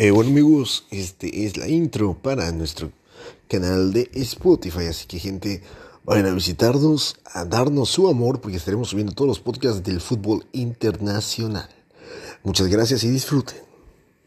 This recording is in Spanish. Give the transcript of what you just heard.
Eh, bueno amigos, este es la intro para nuestro canal de Spotify, así que gente, vayan a visitarnos, a darnos su amor, porque estaremos subiendo todos los podcasts del fútbol internacional. Muchas gracias y disfruten.